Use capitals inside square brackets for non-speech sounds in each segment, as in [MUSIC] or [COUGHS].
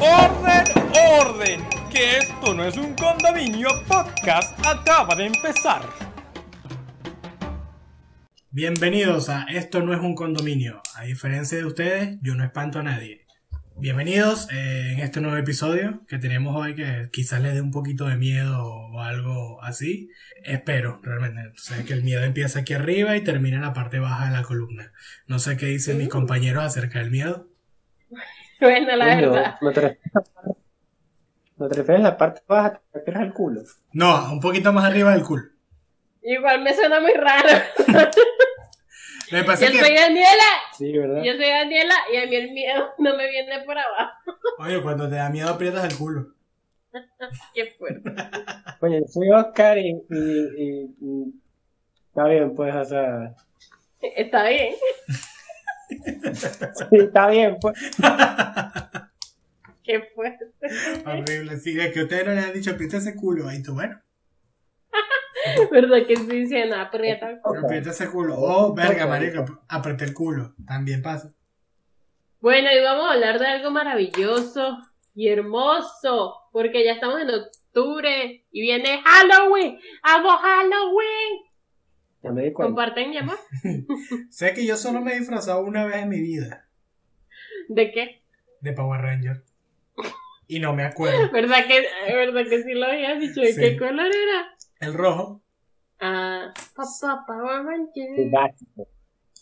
¡Orden, orden! Que esto no es un condominio podcast, acaba de empezar. Bienvenidos a Esto no es un condominio. A diferencia de ustedes, yo no espanto a nadie. Bienvenidos eh, en este nuevo episodio que tenemos hoy que quizás les dé un poquito de miedo o algo así. Espero, realmente. Sé que el miedo empieza aquí arriba y termina en la parte baja de la columna. No sé qué dicen mis compañeros acerca del miedo. Bueno, la verdad. No te refieres, no te refieres a la parte baja, te refieres al culo. No, un poquito más arriba del culo. Igual me suena muy raro. Lo que pasa Yo es soy Daniela, Sí, ¿verdad? yo soy Daniela y a mí el miedo no me viene por abajo. oye, cuando te da miedo aprietas el culo. [LAUGHS] Qué fuerte. Oye, soy Oscar y, y, y- y- Está bien, pues, o sea... Está bien. Sí, está bien, pues. Qué fuerte. Horrible. Sí, de que ustedes no les han dicho aprieta ese culo. Ahí tú, bueno, ¿Verdad que sí se no aprieta el culo? aprieta ese culo. Oh, verga, marica, apreté el culo. También pasa. Bueno, y vamos a hablar de algo maravilloso y hermoso, porque ya estamos en octubre y viene Halloween. ¡Amo Halloween! Ya me di cuenta. ¿Comparten mi amor? [LAUGHS] Sé que yo solo me he disfrazado una vez en mi vida ¿De qué? de Power Ranger. Y no me acuerdo. ¿Verdad que, verdad que sí lo habías dicho? ¿De Sí. qué color era? El rojo. Ah, papá, Power Qué Ranger. básico.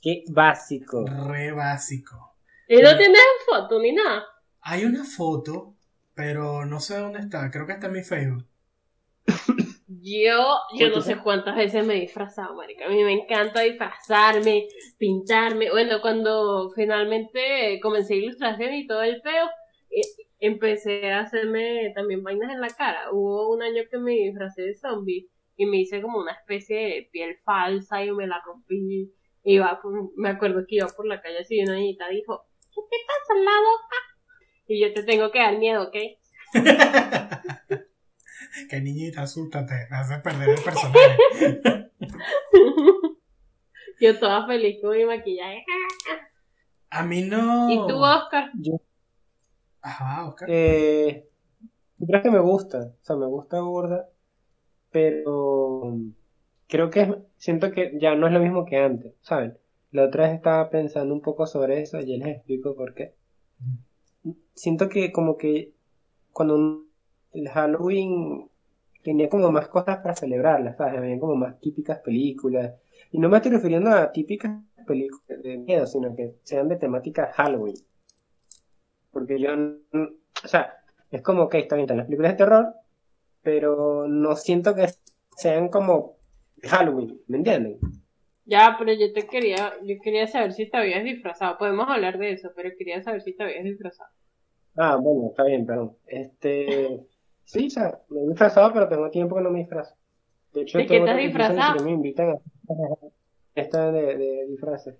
Qué básico. Re básico. ¿Y no tienes foto ni nada? Hay una foto, pero no sé dónde está. Creo que está en mi Facebook. Yo, yo no ¿Cuánto sé cuántas veces me he disfrazado, marica. A mí me encanta disfrazarme, pintarme. Bueno, cuando finalmente comencé ilustración y todo el peo, eh, empecé a hacerme también vainas en la cara. Hubo un año que me disfracé de zombie y me hice como una especie de piel falsa y me la rompí. Iba por- me acuerdo que iba por la calle así y una niñita dijo, ¿qué te pasa en la boca? Y yo te tengo que dar miedo, ¿ok? [LAUGHS] que niñita, asústate. Me hace perder el personaje. [LAUGHS] yo toda feliz con mi maquillaje. A mí no. ¿Y tú, Oscar? Yo, Ajá, Oscar. eh, yo creo que me gusta. O sea, me gusta gorda. Pero... Creo que es- siento que ya no es lo mismo que antes, ¿saben? La otra vez estaba pensando un poco sobre eso y ya les explico por qué. Siento que como que cuando un- el Halloween tenía como más cosas para celebrarlas, ¿sabes? Había como más típicas películas. Y no me estoy refiriendo a típicas películas de miedo, sino que sean de temática Halloween. Porque yo, o sea, es como que está bien, están las películas de terror, pero no siento que sean como Halloween, ¿me entienden? Ya, pero yo te quería, yo quería saber si te habías disfrazado. Podemos hablar de eso, pero quería saber si te habías disfrazado. Ah, bueno, está bien, perdón. Este, sí, o sea, me he disfrazado, pero tengo tiempo que no me disfrazo. De hecho, que me invitan a esta de, de disfraces.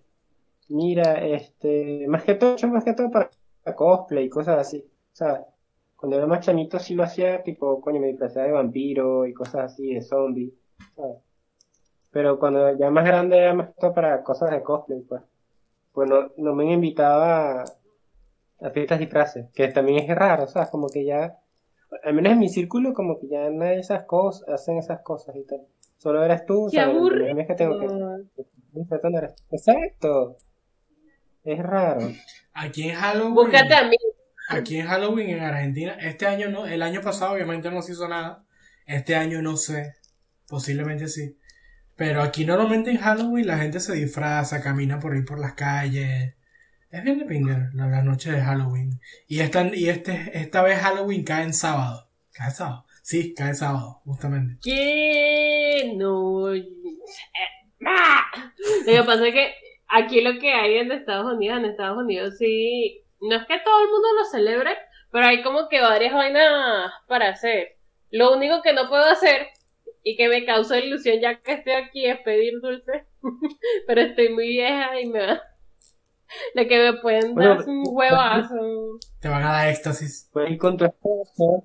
Mira, este, más que todo, yo más que todo para cosplay y cosas así. O sea, cuando era más chamito sí lo hacía, tipo, coño, me disfrazaba de vampiro y cosas así, de zombie, ¿sabes? Pero cuando ya más grande era más que todo para cosas de cosplay, pues. Pues no, no me han invitado a, a fiestas disfraces, que también es raro, ¿sabes? Como que ya, al menos en mi círculo, como que ya nadie esas cosas, hacen esas cosas y tal. Solo eres tú, ¡Qué ¿sabes? aburrido! Mes que tengo que Exacto. Es raro. Aquí en Halloween. Búscate a mí. Aquí en Halloween en Argentina, este año no, el año pasado obviamente no se hizo nada. Este año no sé, posiblemente sí. Pero aquí normalmente en Halloween la gente se disfraza, camina por ahí por las calles. Es bien de pinga la, la noche de Halloween. Y esta, y este, esta vez Halloween cae en sábado. ¿Cae sábado? Sí, cae sábado, justamente. ¿Qué? No. eh, ¡Ah! Lo que pasa es que aquí lo que hay en Estados Unidos, en Estados Unidos sí, no es que todo el mundo lo celebre, pero hay como que varias vainas para hacer. Lo único que no puedo hacer y que me causa ilusión ya que estoy aquí es pedir dulce, [LAUGHS] pero estoy muy vieja y me va. [LAUGHS] De que me pueden Bueno, dar un huevazo. Te van a dar éxtasis. Puedes ir con tu esposo,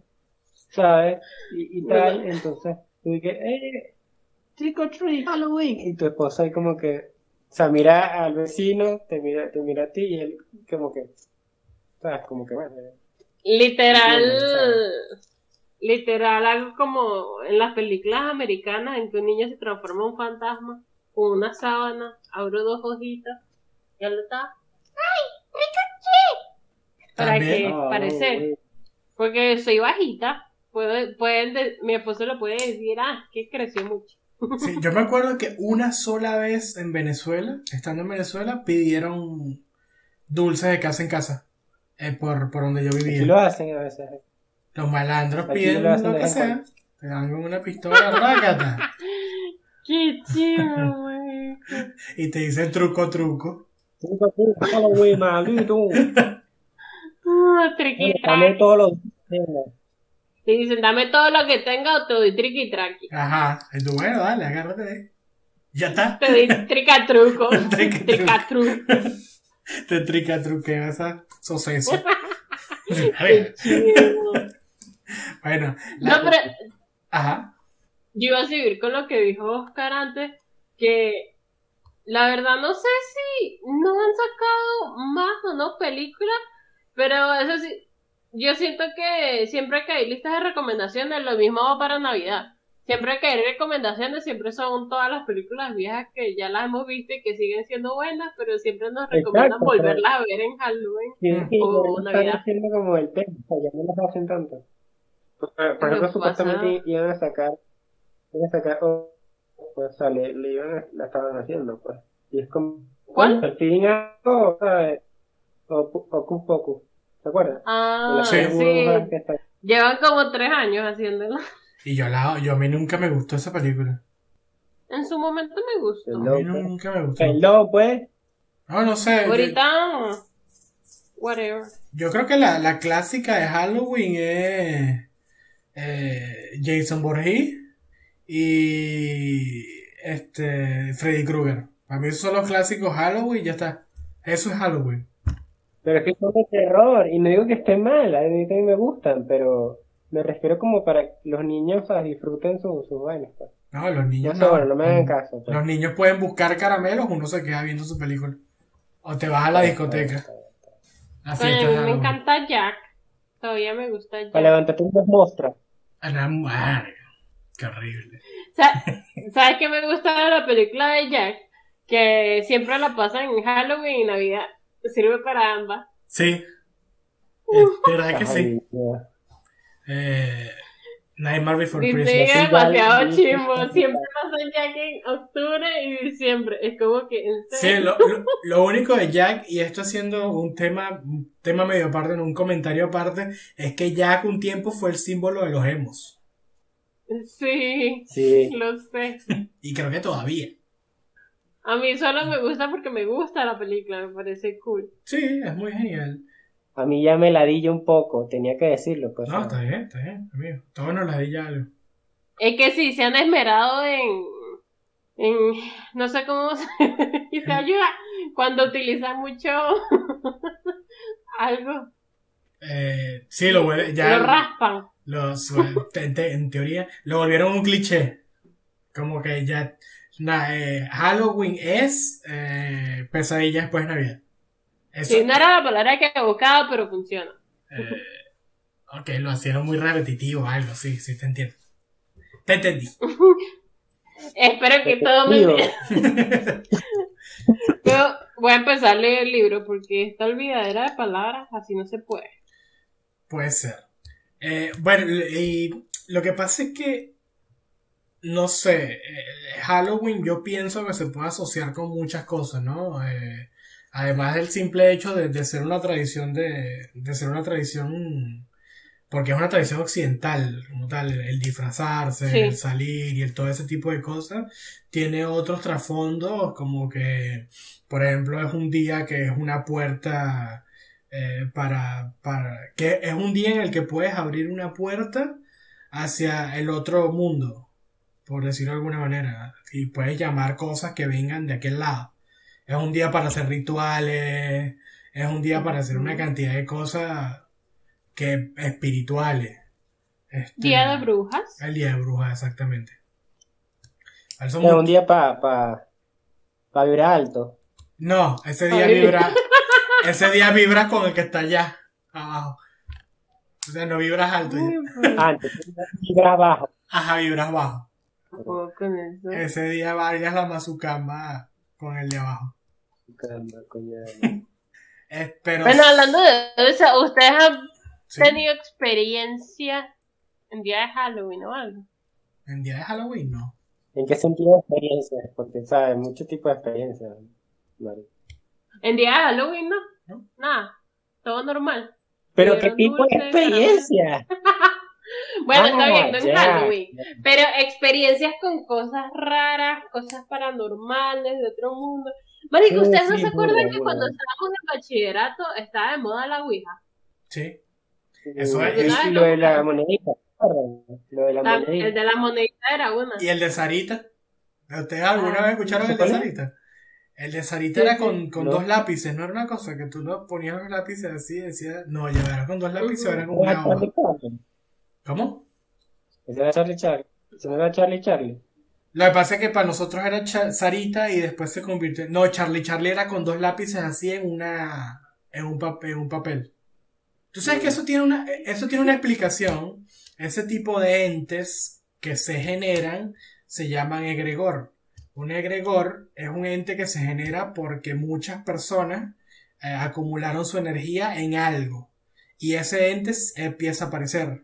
¿sabes? Y, y tal, entonces, tú dices, eh, trick or treat, Halloween. Y tu esposa ahí como que, o sea, mira al vecino, te mira, te mira a ti y él como que, ¿sabes? Como que bueno. Literal, Entiendo, literal, algo como en las películas americanas en que un niño se transforma en un fantasma con una sábana, abro dos hojitas, lo. ¡Ay! ¡Pikachu! Para También. que Ah, parecer, porque soy bajita, puedo, pueden de- mi esposo le puede decir, ah, que creció mucho. [LAUGHS] Sí, yo me acuerdo que una sola vez en Venezuela, estando en Venezuela, pidieron dulces de casa en casa. eh, por, por donde yo vivía. lo hacen a veces. Los malandros Aquí piden lo lo que sea. Te dan con una pistola, rácata. [LAUGHS] ¡Qué chido, [LAUGHS] güey! Y te dicen truco, truco. Halloween, maldito. Ah, triqui Dame traqui. todos los Te dicen, dame todo lo que tenga o te doy triqui traqui. Ajá. Tú, bueno, dale, agárrate de. Ya está. Te doy tricatruco. [LAUGHS] Tricatruco. Te trica truquea esa soceso. [LAUGHS] Qué chido. bueno, la- No, pero ajá. yo iba a seguir con lo que dijo Oscar antes, que la verdad no sé si no han sacado más o no películas, pero eso sí, yo siento que siempre que hay listas de recomendaciones, lo mismo va para Navidad. Siempre que hay recomendaciones, siempre son todas las películas viejas que ya las hemos visto y que siguen siendo buenas, pero siempre nos recomiendan Exacto, volverlas a ver en Halloween. Sí, sí, O están Navidad. haciendo como el tema, o sea, ya no las hacen tanto. Por, ejemplo, supuestamente iban a sacar, iban a sacar, pues, o sea, le, le iban a, la estaban haciendo, pues. Y es como, ¿Cuál? El feeling algo, ¿sabes? O Ocus Pocus, ¿te acuerdas? Ah, Sí. Sí. Llevan como tres años haciéndolo. Y yo, la, yo a mí nunca me gustó esa película. En su momento me gustó. A No, mí pues. nunca me gustó. Hello, pues. No, no sé. yo- Ahorita, whatever. Yo creo que la, la clásica de Halloween es eh, Jason Voorhees y este Freddy Krueger. Para mí esos son los clásicos Halloween y ya está. Eso es Halloween. Pero es que son de terror, y no digo que esté mal, a mí también me gustan, pero me refiero como para que los niños o sea, disfruten sus sus vainas, pues. No, los niños no. bueno, no me hagan caso, pues. Los niños pueden buscar caramelos, uno se queda viendo su película. O te vas a la discoteca. La Bueno, fiesta a mí me Halloween. encanta Jack. Todavía me gusta Jack. Para levantarte unos monstruos. A la verga. Qué horrible. Sa- [LAUGHS] ¿Sabes qué me gusta de la película de Jack? Que siempre la pasan en Halloween y Navidad. Sirve para ambas. Sí. Es verdad que sí. Eh, Nightmare Before Disney Christmas. es demasiado Sí, chimbo. sí, sí. Siempre pasan Jack en octubre y diciembre. Es como que en Sí, serio. lo, lo- lo único de Jack, y esto haciendo un tema, un tema medio aparte, en un comentario aparte, es que Jack un tiempo fue el símbolo de los emos. Sí, Sí. lo sé. Y creo que todavía. A mí solo me gusta porque me gusta la película. Me parece cool. Sí, es muy genial. A mí ya me ladilla un poco, tenía que decirlo, pues. No, está bien, está bien, amigo. Todo nos la di ya algo. Es que sí, se han esmerado en. en no sé cómo. se- [LAUGHS] y se ayuda cuando utilizan mucho. [LAUGHS] algo. Eh, sí, lo vuelve- ya lo raspan. Los, [LAUGHS] en, te- en teoría, lo volvieron un cliché. Como que ya na- eh, Halloween es eh, pesadilla después de Navidad. Eso, Sí, no era la palabra que buscaba, pero funciona. eh, ok, lo hicieron muy repetitivo, algo, sí, sí, te entiendo. Te entendí. [LAUGHS] Espero que todo me Pero [LAUGHS] voy a empezar a leer el libro porque esta olvidadera de palabras así no se puede. Puede ser. Eh, bueno, y lo que pasa es que, no sé, eh, Halloween yo pienso que se puede asociar con muchas cosas, ¿no? Eh, además del simple hecho de, de ser una tradición de, de ser una tradición, porque es una tradición occidental, como tal, el, el disfrazarse, Sí. el salir y el, todo ese tipo de cosas, tiene otros trasfondos, como que, por ejemplo, es un día que es una puerta eh, para, para, que es un día en el que puedes abrir una puerta hacia el otro mundo, por decirlo de alguna manera, y puedes llamar cosas que vengan de aquel lado. Es un día para hacer rituales, es un día para hacer una cantidad de cosas que espirituales. Este, Día de brujas. El día de brujas, exactamente. Es un día para pa, pa vibrar alto. No, ese día vibra, [LAUGHS] ese día vibra con el que está allá. abajo. O sea, no vibras alto. Ya. [LAUGHS] pues, Antes, vibras bajo. Ajá, vibras bajo. con eso. Ese día vayas la mazucamba con el de abajo. Caramba, coño. [LAUGHS] Eh, pero Bueno, hablando de eso, ¿ustedes han sí, tenido experiencia en día de Halloween o algo? en día de Halloween no. ¿En qué sentido de experiencia? Porque, ¿sabes? Muchos tipos de experiencia. Mari. En día de Halloween no, No. nada, todo normal. Pero, ¿qué tipo de experiencia? [LAUGHS] Bueno, está Ah, bien, no en ya. Halloween, pero experiencias con cosas raras, cosas paranormales de otro mundo. Marico, Sí, ¿ustedes no sí, se acuerdan que cuando estábamos en bachillerato estaba de moda la Ouija? Sí. Eso es- eso- lo de la monedita. Lo de la La- monedita. el de la monedita era una. ¿Y el de Sarita? ¿Ustedes alguna Ah, vez escucharon ¿se el de? Sarita? El de Sarita era con, con No. dos lápices, no era una cosa que tú no ponías los lápices así y decías, no, ya era con dos lápices era con ¿Ese una hoja. ¿Cómo? ¿Ese era Charlie Charlie? ¿Ese era Charlie Charlie? Lo que pasa es que para nosotros era Sarita y después se convirtió. No, Charlie Charlie era con dos lápices así en una. en un papel. En un papel. Tú sabes que eso tiene una. Eso tiene una explicación. Ese tipo de entes que se generan se llaman egregor. Un egregor es un ente que se genera porque muchas personas eh, acumularon su energía en algo. Y ese ente empieza a aparecer.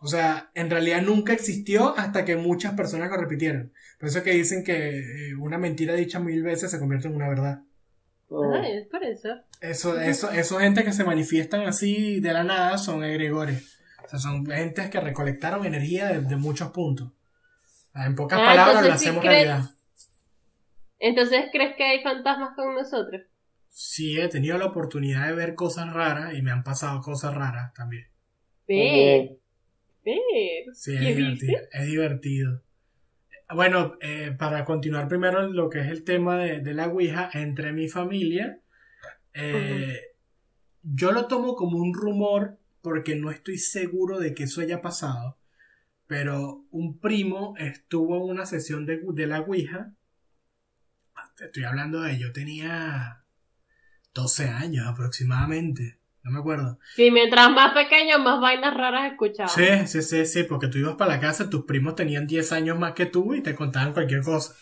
O sea, en realidad nunca existió hasta que muchas personas lo repitieron. Por eso que dicen que eh, una mentira dicha mil veces se convierte en una verdad. Oh, Ay, es por eso. Eso, eso, esos gente que se manifiestan así de la nada son egregores. O sea, son entes que recolectaron energía de, de muchos puntos. En pocas Ah, palabras lo sí hacemos crees- realidad. Entonces, ¿crees que hay fantasmas con nosotros? Sí, he tenido la oportunidad de ver cosas raras y me han pasado cosas raras también. Ve, bien. ve. Sí, es ¿Qué divertido. Es divertido. Bueno, eh, para continuar primero lo que es el tema de, de la Ouija entre mi familia, eh, yo lo tomo como un rumor porque no estoy seguro de que eso haya pasado, pero un primo estuvo en una sesión de, de la Ouija, te estoy hablando de, yo tenía 12 años aproximadamente, no me acuerdo. Sí, mientras más pequeño, más vainas raras escuchaba. Sí, sí, sí, sí, porque tú ibas para la casa, tus primos tenían 10 años más que tú y te contaban cualquier cosa.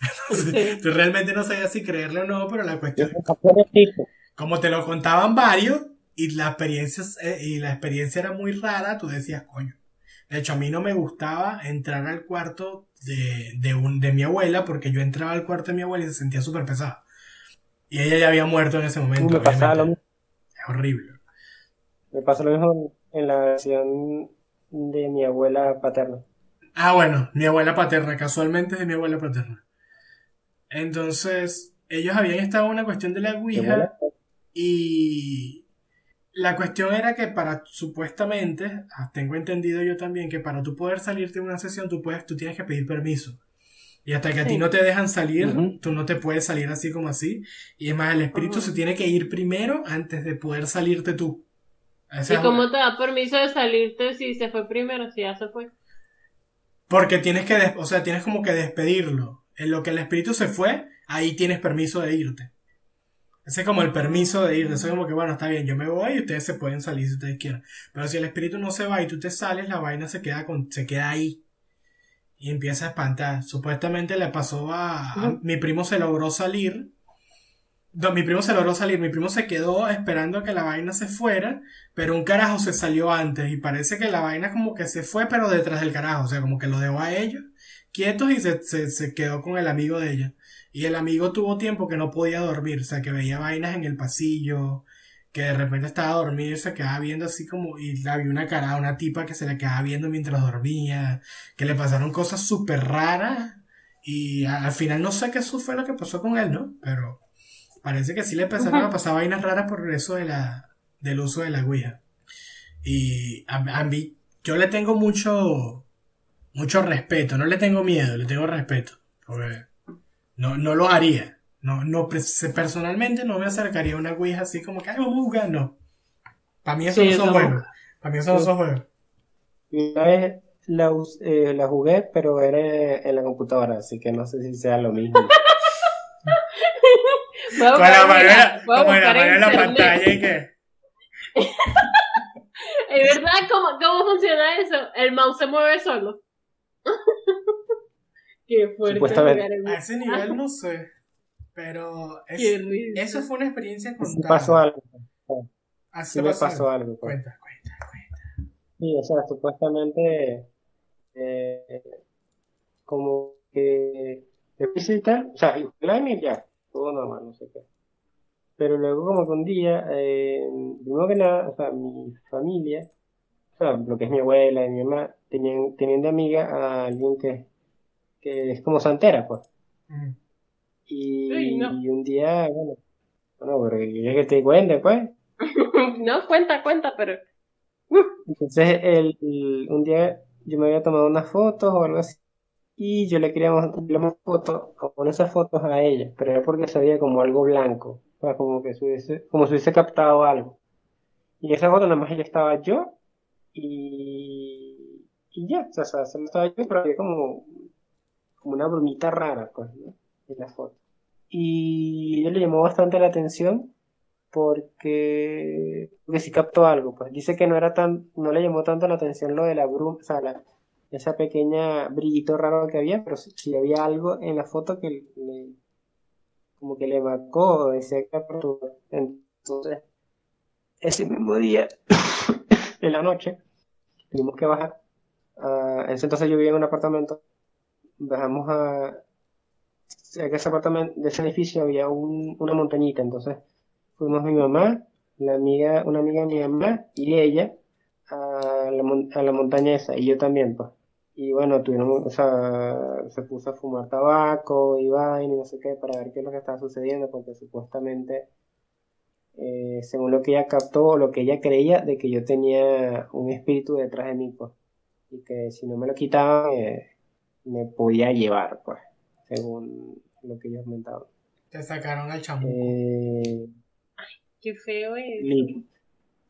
[LAUGHS] Entonces, Sí. tú realmente no sabías si creerle o no, pero la cuestión, tipo. como te lo contaban varios y la experiencia, eh, y la experiencia era muy rara, tú decías, coño. De hecho, a mí no me gustaba entrar al cuarto de, de, un, de mi abuela porque yo entraba al cuarto de mi abuela y se sentía súper pesado. Y ella ya había muerto en ese momento. me pasaba lo mismo. Es horrible. Me pasó lo mismo en la versión de mi abuela paterna. Ah, bueno, mi abuela paterna, casualmente es de mi abuela paterna. Entonces, ellos habían estado en una cuestión de la Ouija y la cuestión era que para, supuestamente, ah, tengo entendido yo también, que para tú poder salirte de una sesión, tú puedes, tú tienes que pedir permiso. Y hasta que a ti no te dejan salir, tú no te puedes salir así como así. Y es más, el espíritu se tiene que ir primero antes de poder salirte tú. Esa ¿Y cómo una- te da permiso de salirte si se fue primero, si ya se fue? Porque tienes que, des- o sea, tienes como que despedirlo. En lo que el espíritu se fue, ahí tienes permiso de irte. Ese es como el permiso de irte. Eso es como que, bueno, está bien, yo me voy y ustedes se pueden salir si ustedes quieran. Pero si el espíritu no se va y tú te sales, la vaina se queda, con, se queda ahí. Y empieza a espantar. Supuestamente le pasó a, mi primo se logró salir. No, mi primo se logró salir. Mi primo se quedó esperando a que la vaina se fuera. Pero un carajo se salió antes. Y parece que la vaina como que se fue, pero detrás del carajo. O sea, como que lo dejó a ellos quietos y se, se, se quedó con el amigo de ella. Y el amigo tuvo tiempo que no podía dormir. O sea, que veía vainas en el pasillo. Que de repente estaba a dormir, se quedaba viendo así como. Y había una cara, una tipa que se le quedaba viendo mientras dormía. Que le pasaron cosas súper raras. Y al final no sé qué eso fue lo que pasó con él, ¿no? Pero parece que sí le empezaron a pasar vainas raras por eso de la, del uso de la Ouija. Y a, a mí, yo le tengo mucho, mucho respeto, no le tengo miedo, le tengo respeto. Porque no, no lo haría. No, no, pres- personalmente no me acercaría a una Ouija así como que, ay, vamos a jugar", no. Para mí eso Sí, no son juegos. Para mí eso no son juegos. Una vez la, eh, la jugué, pero era en la computadora, así que no sé si sea lo mismo. [LAUGHS] Con la mano en pantalla y que. [LAUGHS] ¿De verdad cómo, cómo funciona eso? El mouse se mueve solo. [LAUGHS] Qué fuerte. Supuestamente. A ese nivel [LAUGHS] no sé. Pero es- eso fue una experiencia Sí contada. pasó algo. Así Sí te me pasó algo. algo. pues. Cuenta, cuenta, cuenta. Sí, o sea, supuestamente eh, como que visita, o sea, y ya, todo normal, no sé qué. Pero luego como que un día, eh, primero que nada, o sea, mi familia, o sea, lo que es mi abuela y mi mamá, tenían, tenían de amiga a alguien que, que es como santera, pues. Mm. Y, Uy, no. y un día, bueno, bueno, pero yo que te cuente, pues. [LAUGHS] No, cuenta, cuenta, pero. Entonces, el, el- un día yo me había tomado unas fotos o algo así, y yo le quería mostrarle una foto, con esas fotos a ella, pero era porque se veía como algo blanco, o sea, como que se hubiese, como si hubiese captado algo. Y en esa foto nada más ella estaba yo, y, y ya, o sea, o sea, solo estaba yo, pero había como, como una brumita rara, pues, ¿no? En la foto. Y ella le llamó bastante la atención porque, porque sí captó algo, pues dice que no era tan, no le llamó tanto la atención lo de la bruma, o sea, la- esa pequeña brillito raro que había, pero sí, sí había algo en la foto que le, como que le marcó, decía que. Entonces, ese mismo día, [COUGHS] en la noche, tuvimos que bajar. entonces yo vivía en un apartamento, bajamos a, ese apartamento, de ese edificio había un- una montañita, entonces fuimos mi mamá, la amiga, una amiga de mi mamá y ella a la, a la montaña esa, y yo también, pues. Y bueno, tuvimos, o sea, se puso a fumar tabaco y vaina y no sé qué para ver qué es lo que estaba sucediendo, porque supuestamente, eh, según lo que ella captó, o lo que ella creía, de que yo tenía un espíritu detrás de mí, pues. Y que si no me lo quitaban, eh, me podía llevar, pues, según lo que ellos comentaban. Te sacaron al chamuco. Eh, Qué feo es. li-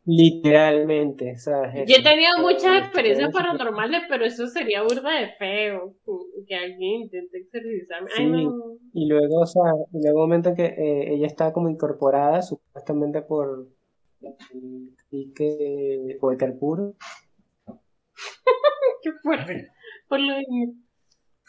literalmente, ¿sabes? Yo he tenido muchas Eh, experiencias experiencia- paranormales, pero eso sería burda de feo. Que alguien intente exorcizarme. Ay, Sí. no. Y luego, o sea, y luego un momento en que eh, ella estaba como incorporada supuestamente por el que o el carpuro. [LAUGHS] Qué fuerte. Por lo de-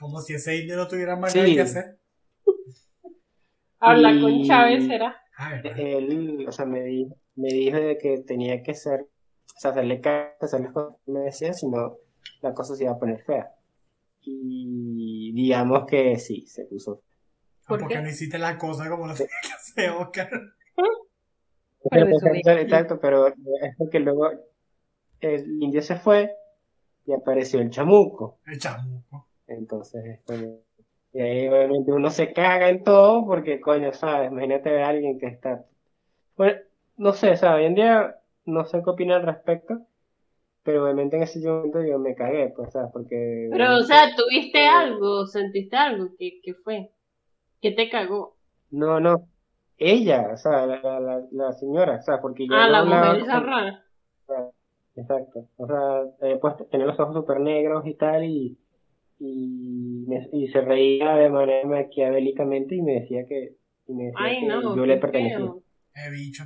Como si ese indio no tuviera más Sí. nada que hacer. [LAUGHS] Habla Y- con Chávez, ¿será? Ah. Él, o sea, me dijo, me dijo de que tenía que ser, o sea, hacerle caso, hacer las cosas que me decía, si no, la cosa se iba a poner fea. Y digamos que sí, se puso. Ah, ¿Por porque qué? no hiciste la cosa como lo tenía que hacer Oscar. Exacto, pero es porque luego el indio se fue y apareció el chamuco. El chamuco. Entonces, y ahí obviamente uno se caga en todo porque, coño, ¿sabes? Imagínate ver a alguien que está... Bueno, no sé, ¿sabes? Hoy en día no sé qué opina al respecto, pero obviamente en ese momento yo me cagué, pues, ¿sabes? Porque... Pero, o sea, ¿tuviste eh, algo? ¿Sentiste algo? ¿Qué, qué fue? ¿Qué te cagó? No, no. Ella, o sea, la, la, señora, o sea, porque yo Ah, no la mujer esa rara. Exacto. O sea, eh, pues tenía los ojos súper negros y tal, y, y, me- y se reía de manera maquiavélicamente y me decía que, y me decía Ay, que no, yo le pertenecía. Eh, bicho.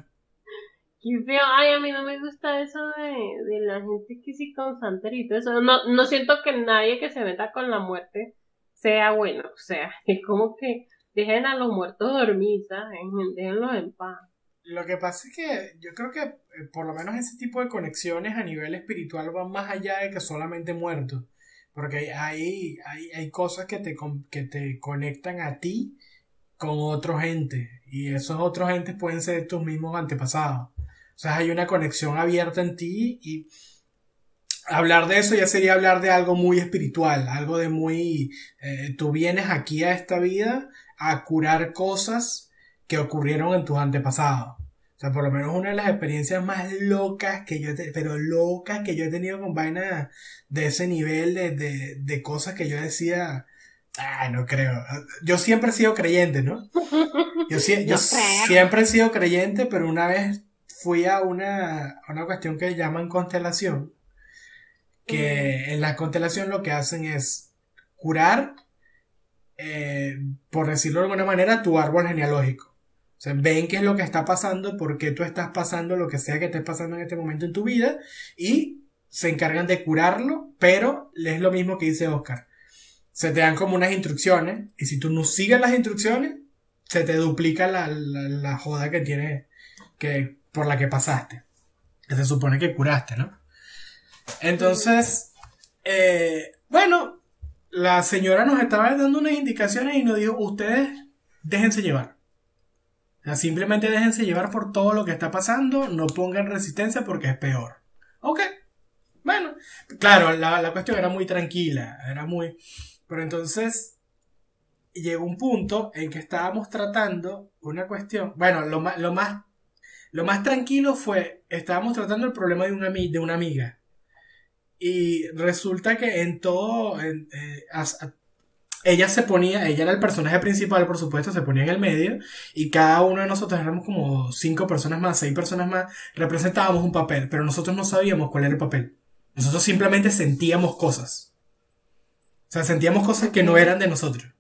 Qué feo. Ay, a mí no me gusta eso de, de la gente que sí con y todo eso. No, no siento que nadie que se meta con la muerte sea bueno. O sea, [LAUGHS] es como que dejen a los muertos dormir, ¿sabes? Déjenlos en paz. Lo que pasa es que yo creo que eh, por lo menos ese tipo de conexiones a nivel espiritual van más allá de que solamente muertos. Porque hay, hay, hay, cosas que te, que te conectan a ti con otro gente. Y esos otros entes pueden ser tus mismos antepasados. O sea, hay una conexión abierta en ti y hablar de eso ya sería hablar de algo muy espiritual, algo de muy... eh, tú vienes aquí a esta vida a curar cosas que ocurrieron en tus antepasados. O sea, por lo menos una de las experiencias más locas que yo, he te- pero locas que yo he tenido con vainas de ese nivel de, de, de cosas que yo decía, ay, no creo. Yo siempre he sido creyente, ¿no? [LAUGHS] Yo, siempre he sido creyente, pero una vez fui a una, a una cuestión que llaman constelación, que en la constelación lo que hacen es curar, eh, por decirlo de alguna manera, tu árbol genealógico. O sea, ven qué es lo que está pasando, por qué tú estás pasando lo que sea que estés pasando en este momento en tu vida y se encargan de curarlo, pero es lo mismo que dice Oscar. Se te dan como unas instrucciones y si tú no sigues las instrucciones, se te duplica la, la, joda que tienes, que, por la que pasaste. Que se supone que curaste, ¿no? Entonces, eh, bueno, la señora nos estaba dando unas indicaciones y nos dijo, ustedes déjense llevar. Sea, simplemente déjense llevar por todo lo que está pasando, no pongan resistencia porque es peor. Ok, bueno, claro, la, la cuestión era muy tranquila, era muy... Pero entonces llegó un punto en que estábamos tratando una cuestión, bueno, lo más, lo más, lo más tranquilo fue, estábamos tratando el problema de una, de una amiga. Y resulta que en todo, eh, ella se ponía, ella era el personaje principal, por supuesto, se ponía en el medio, y cada uno de nosotros éramos como cinco personas más, seis personas más, representábamos un papel, pero nosotros no sabíamos cuál era el papel. Nosotros simplemente sentíamos cosas. O sea, sentíamos cosas que no eran de nosotros.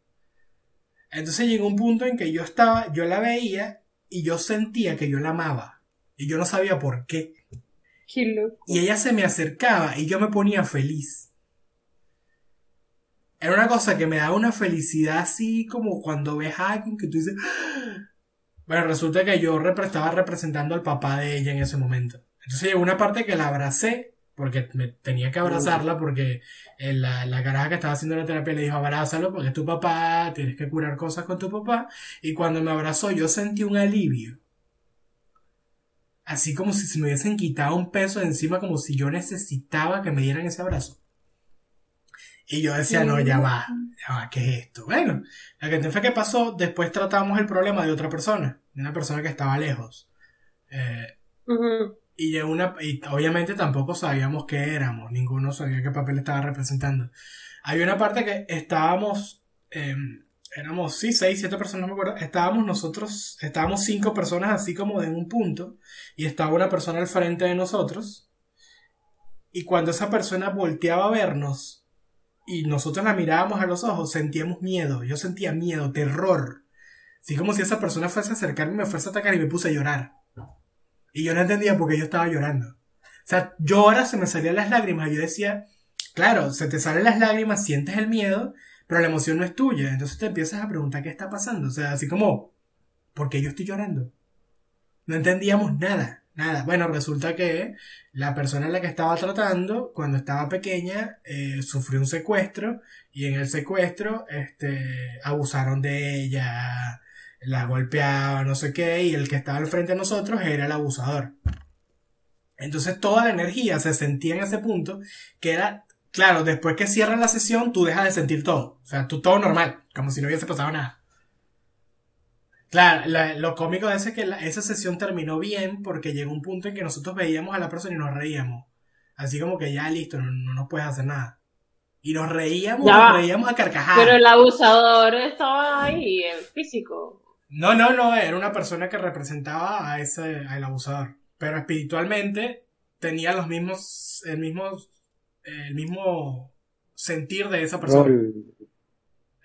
Entonces llegó un punto en que yo estaba, yo la veía y yo sentía que yo la amaba. Y yo no sabía por qué. Qué loco. Y ella se me acercaba y yo me ponía feliz. Era una cosa que me daba una felicidad así como cuando ves a alguien que tú dices... "Ah". Bueno, resulta que yo repre- estaba representando al papá de ella en ese momento. Entonces llegó una parte que la abracé, porque me tenía que abrazarla, porque eh, la, la caraja que estaba haciendo la terapia le dijo abrázalo porque es tu papá, tienes que curar cosas con tu papá. Y cuando me abrazó yo sentí un alivio. Así como si se me hubiesen quitado un peso de encima, como si yo necesitaba que me dieran ese abrazo. Y yo decía, no, ya va, ya va, ¿qué es esto? Bueno, la cuestión fue que pasó, después tratamos el problema de otra persona, de una persona que estaba lejos. Eh, Ujú. y, de una, y obviamente tampoco sabíamos qué éramos, ninguno sabía qué papel estaba representando. Hay una parte que estábamos, eh, éramos, sí, seis, siete personas, no me acuerdo, estábamos nosotros, estábamos cinco personas así como en un punto, y estaba una persona al frente de nosotros, y cuando esa persona volteaba a vernos, y nosotros la mirábamos a los ojos, sentíamos miedo, yo sentía miedo, terror, así como si esa persona fuese a acercarme me fuese a atacar y me puse a llorar. Y yo no entendía por qué yo estaba llorando. O sea, yo ahora se me salían las lágrimas. Yo decía, claro, se te salen las lágrimas, sientes el miedo, pero la emoción no es tuya. Entonces te empiezas a preguntar qué está pasando. O sea, así como, ¿por qué yo estoy llorando? No entendíamos nada, nada. Bueno, resulta que la persona en la que estaba tratando, cuando estaba pequeña, eh, sufrió un secuestro y en el secuestro, este, abusaron de ella, la golpeaba, no sé qué, y el que estaba al frente de nosotros era el abusador. Entonces toda la energía se sentía en ese punto que era, claro, después que cierra la sesión, tú dejas de sentir todo. O sea, tú todo normal, como si no hubiese pasado nada. Claro, la- lo cómico de eso es que la- esa sesión terminó bien porque llegó un punto en que nosotros veíamos a la persona y nos reíamos. Así como que ya listo, no, no nos puedes hacer nada. Y nos reíamos, Ya nos reíamos a carcajadas. Pero el abusador estaba ahí, en físico. No, no, no, era una persona que representaba a ese, al abusador. Pero espiritualmente tenía los mismos, el mismo, el mismo sentir de esa persona. Rol.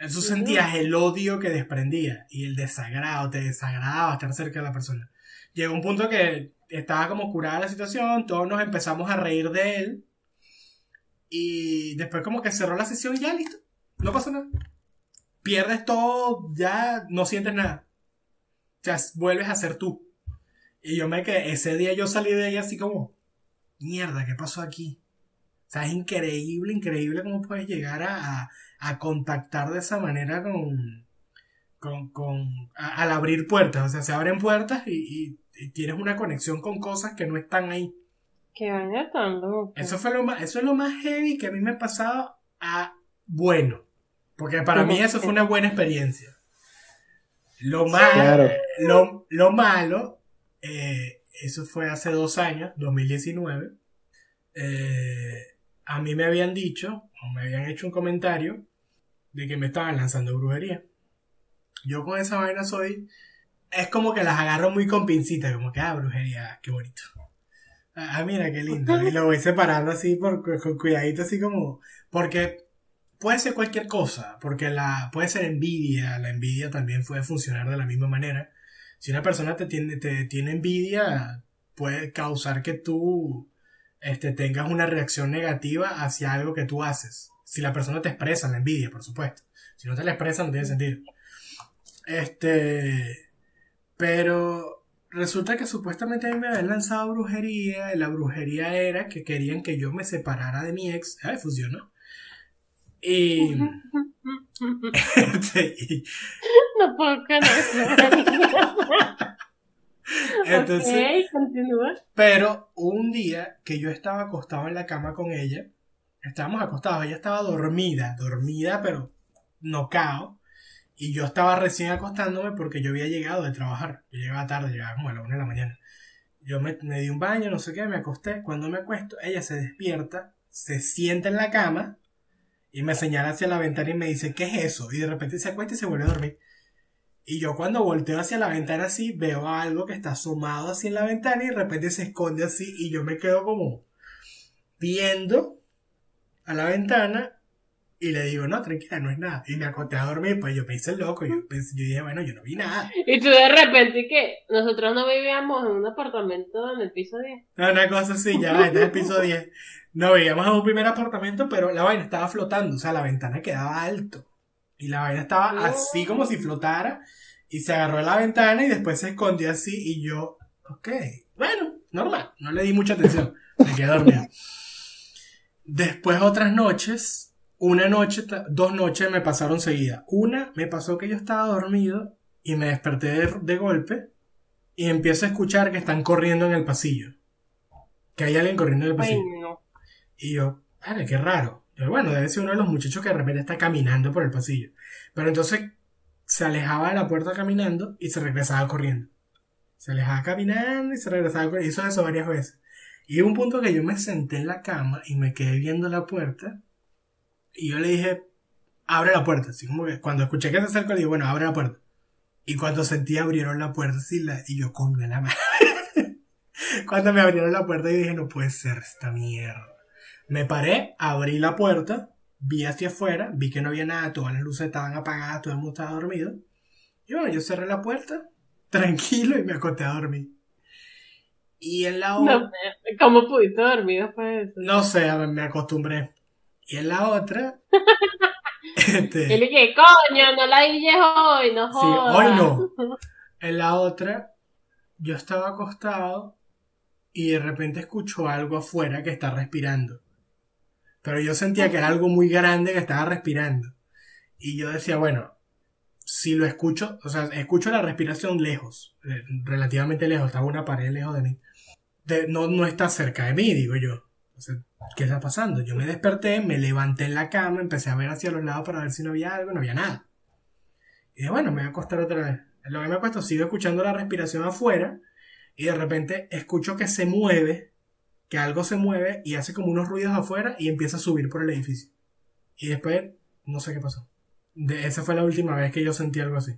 Eso sentías el odio que desprendía y el desagrado, te desagradaba estar cerca de la persona. Llegó un punto que estaba como curada la situación, todos nos empezamos a reír de él y después como que cerró la sesión y ya listo, no pasó nada. Pierdes todo, ya no sientes nada. O sea, vuelves a ser tú. Y yo me quedé, ese día yo salí de ahí así como, mierda, ¿qué pasó aquí? O sea, es increíble, increíble cómo puedes llegar a, a- a contactar de esa manera con, con, con a- al abrir puertas. O sea, se abren puertas y, y- y tienes una conexión con cosas que no están ahí. Qué vaina tan loco. Eso fue lo más, eso es lo más heavy que a mí me ha pasado a bueno. Porque para mí eso fue una buena experiencia. Lo Claro. lo, lo malo, eh, eso fue hace dos años, 2019. eh, a mí me habían dicho, o me habían hecho un comentario, de que me estaban lanzando brujería. Yo con esa vaina soy, es como que las agarro muy con pincita, como que, ah, brujería, qué bonito. Ah, mira, qué lindo. Y lo voy separando así por, con cuidadito, así como, porque puede ser cualquier cosa, porque la, puede ser envidia, la envidia también puede funcionar de la misma manera. Si una persona te tiene, te tiene envidia, puede causar que tú este, tengas una reacción negativa hacia algo que tú haces. Si la persona te expresa la envidia, por supuesto. Si no te la expresa, no tiene sentido. Este. Pero resulta que supuestamente a mí me habían lanzado brujería. Y la brujería era que querían que yo me separara de mi ex. Ay, funcionó. Y. [LAUGHS] este, y- [LAUGHS] No puedo con eso. [LAUGHS] [LAUGHS] entonces. continúa. Pero un día que yo estaba acostado en la cama con ella, estábamos acostados, ella estaba dormida, dormida, pero nocao. Y yo estaba recién acostándome porque yo había llegado de trabajar. Yo llegaba tarde, llegaba como a la una de la mañana. Yo me, me di un baño, no sé qué, me acosté. Cuando me acuesto, ella se despierta, se sienta en la cama y me señala hacia la ventana y me dice, ¿qué es eso? Y de repente se acuesta y se vuelve a dormir. Y yo cuando volteo hacia la ventana así, veo algo que está asomado así en la ventana y de repente se esconde así y yo me quedo como viendo a la ventana y le digo, no, tranquila, no es nada. Y me acosté a dormir, pues yo me hice loco. Yo, pensé- yo dije, bueno, yo no vi nada. Y tú de repente, ¿qué? Nosotros no vivíamos en un apartamento en el piso 10. No, una cosa así, ya es el piso 10. No veíamos en un primer apartamento, pero la vaina estaba flotando, o sea, la ventana quedaba alto. Y la vaina estaba así como si flotara. Y se agarró a la ventana y después se escondió así. Y yo, ok, bueno, normal. No le di mucha atención. [LAUGHS] Me quedé dormido. Después otras noches, una noche, dos noches me pasaron seguidas. Una me pasó que yo estaba dormido y me desperté de, de golpe y empiezo a escuchar que están corriendo en el pasillo. Que hay alguien corriendo en el pasillo. Y yo, vale, qué raro. Yo, bueno, debe ser uno de los muchachos que de repente está caminando por el pasillo. Pero entonces se alejaba de la puerta caminando y se regresaba corriendo. Se alejaba caminando y se regresaba corriendo. Hizo eso varias veces. Y hubo un punto que yo me senté en la cama y me quedé viendo la puerta. Y yo le dije, abre la puerta. Así como que cuando escuché que se acercó, le dije, bueno, abre la puerta. Y cuando sentí abrieron la puerta, así la, y yo con la mano. [LAUGHS] cuando me abrieron la puerta, yo dije, no puede ser esta mierda. Me paré, abrí la puerta, vi hacia afuera, vi que no había nada, todas las luces estaban apagadas, todo el mundo estaba dormido. Y bueno, yo cerré la puerta, [LAUGHS] tranquilo, y me acosté a dormir. Y en la otra, no ¿cómo pudiste dormir después de eso? no sé, a ver, me acostumbré. Y en la otra, [LAUGHS] este, le dije, coño, no la dilles hoy, no sí, jodas. hoy no. [LAUGHS] En la otra, yo estaba acostado y de repente escucho algo afuera que está respirando. Pero yo sentía que era algo muy grande que estaba respirando. Y yo decía, bueno, si lo escucho, o sea, escucho la respiración lejos, eh, relativamente lejos, estaba una pared lejos de mí. No, no está cerca de mí, digo yo. ¿qué está pasando? Yo me desperté, me levanté en la cama, empecé a ver hacia los lados para ver si no había algo, no había nada. Y dije, bueno, me voy a acostar otra vez. En lo que me acuesto, sigo escuchando la respiración afuera y de repente escucho que se mueve, que algo se mueve y hace como unos ruidos afuera y empieza a subir por el edificio. Y después, no sé qué pasó. De, esa fue la última vez que yo sentí algo así.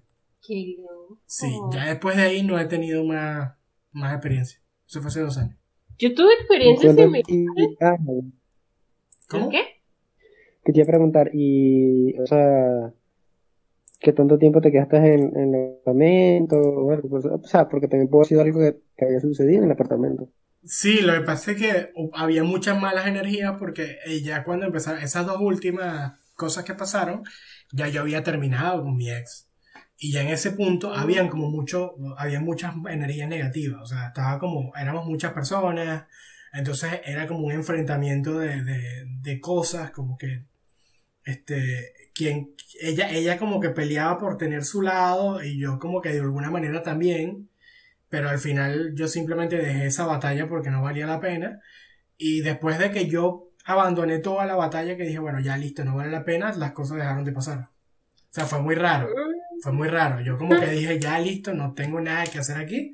Qué loco. Sí, ya después de ahí no he tenido más, más experiencia. Eso fue hace dos años. Yo tuve experiencias similares. ah, ¿Cómo? ¿Qué? que te iba a preguntar, y, o sea, ¿qué tanto tiempo te quedaste en, en el apartamento? O, algo? O sea, porque también pudo haber sido algo que, que había sucedido en el apartamento. Sí, lo que pasa es que hu- había muchas malas energías porque eh, ya cuando empezaron esas dos últimas cosas que pasaron, ya yo había terminado con mi ex. Y ya en ese punto habían como mucho, había muchas energías negativas. O sea, estaba como, éramos muchas personas. Entonces era como un enfrentamiento de, de, de cosas, como que, este, quien, ella, ella como que peleaba por tener su lado y yo como que de alguna manera también pero al final yo simplemente dejé esa batalla porque no valía la pena. Y después de que yo abandoné toda la batalla, que dije, bueno, ya listo, no vale la pena, las cosas dejaron de pasar. O sea, fue muy raro, fue muy raro. Yo como que [LAUGHS] dije, ya listo, no tengo nada que hacer aquí.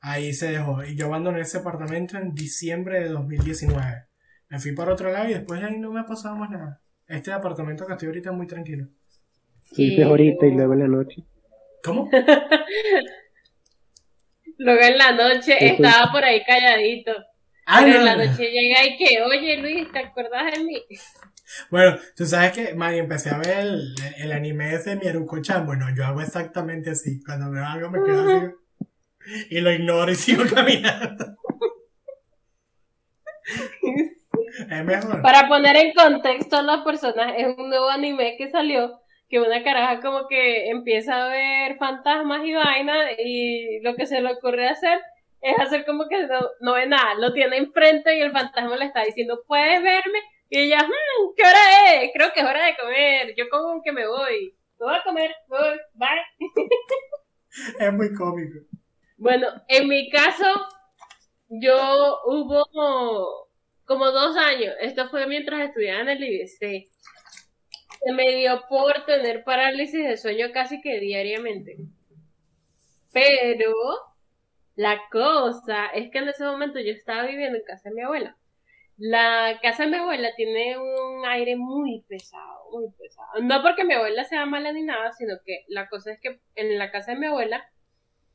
Ahí se dejó. Y yo abandoné ese apartamento en diciembre de 2019. Me fui para otro lado y después de ahí no me ha pasado más nada. Este apartamento que estoy ahorita es muy tranquilo. Sí, ahorita y luego en la noche. ¿Cómo? [LAUGHS] Luego en la noche estaba por ahí calladito. Ah, pero no, en la no. noche llega y que, oye Luis, ¿te acuerdas de mí? Bueno, tú sabes que, Mari, empecé a ver el, el anime ese de Mieruko-chan. Bueno, yo hago exactamente así. Cuando veo algo me quedo así. Y lo ignoro y sigo [LAUGHS] caminando. [LAUGHS] Es mejor. Para poner en contexto a las personas, es un nuevo anime que salió, que una caraja como que empieza a ver fantasmas y vainas y lo que se le ocurre hacer es hacer como que no, no ve nada, lo tiene enfrente y el fantasma le está diciendo, ¿puedes verme? Y ella, "Hmm, ¿qué hora es? Creo que es hora de comer, yo como que me voy, me voy a comer, me voy, bye. [LAUGHS] Es muy cómico. Bueno, en mi caso, yo hubo como, como dos años, esto fue mientras estudiaba en el IBC, se me dio por tener parálisis de sueño casi que diariamente. Pero la cosa es que en ese momento yo estaba viviendo en casa de mi abuela. La casa de mi abuela tiene un aire muy pesado, muy pesado. No porque mi abuela sea mala ni nada, sino que la cosa es que en la casa de mi abuela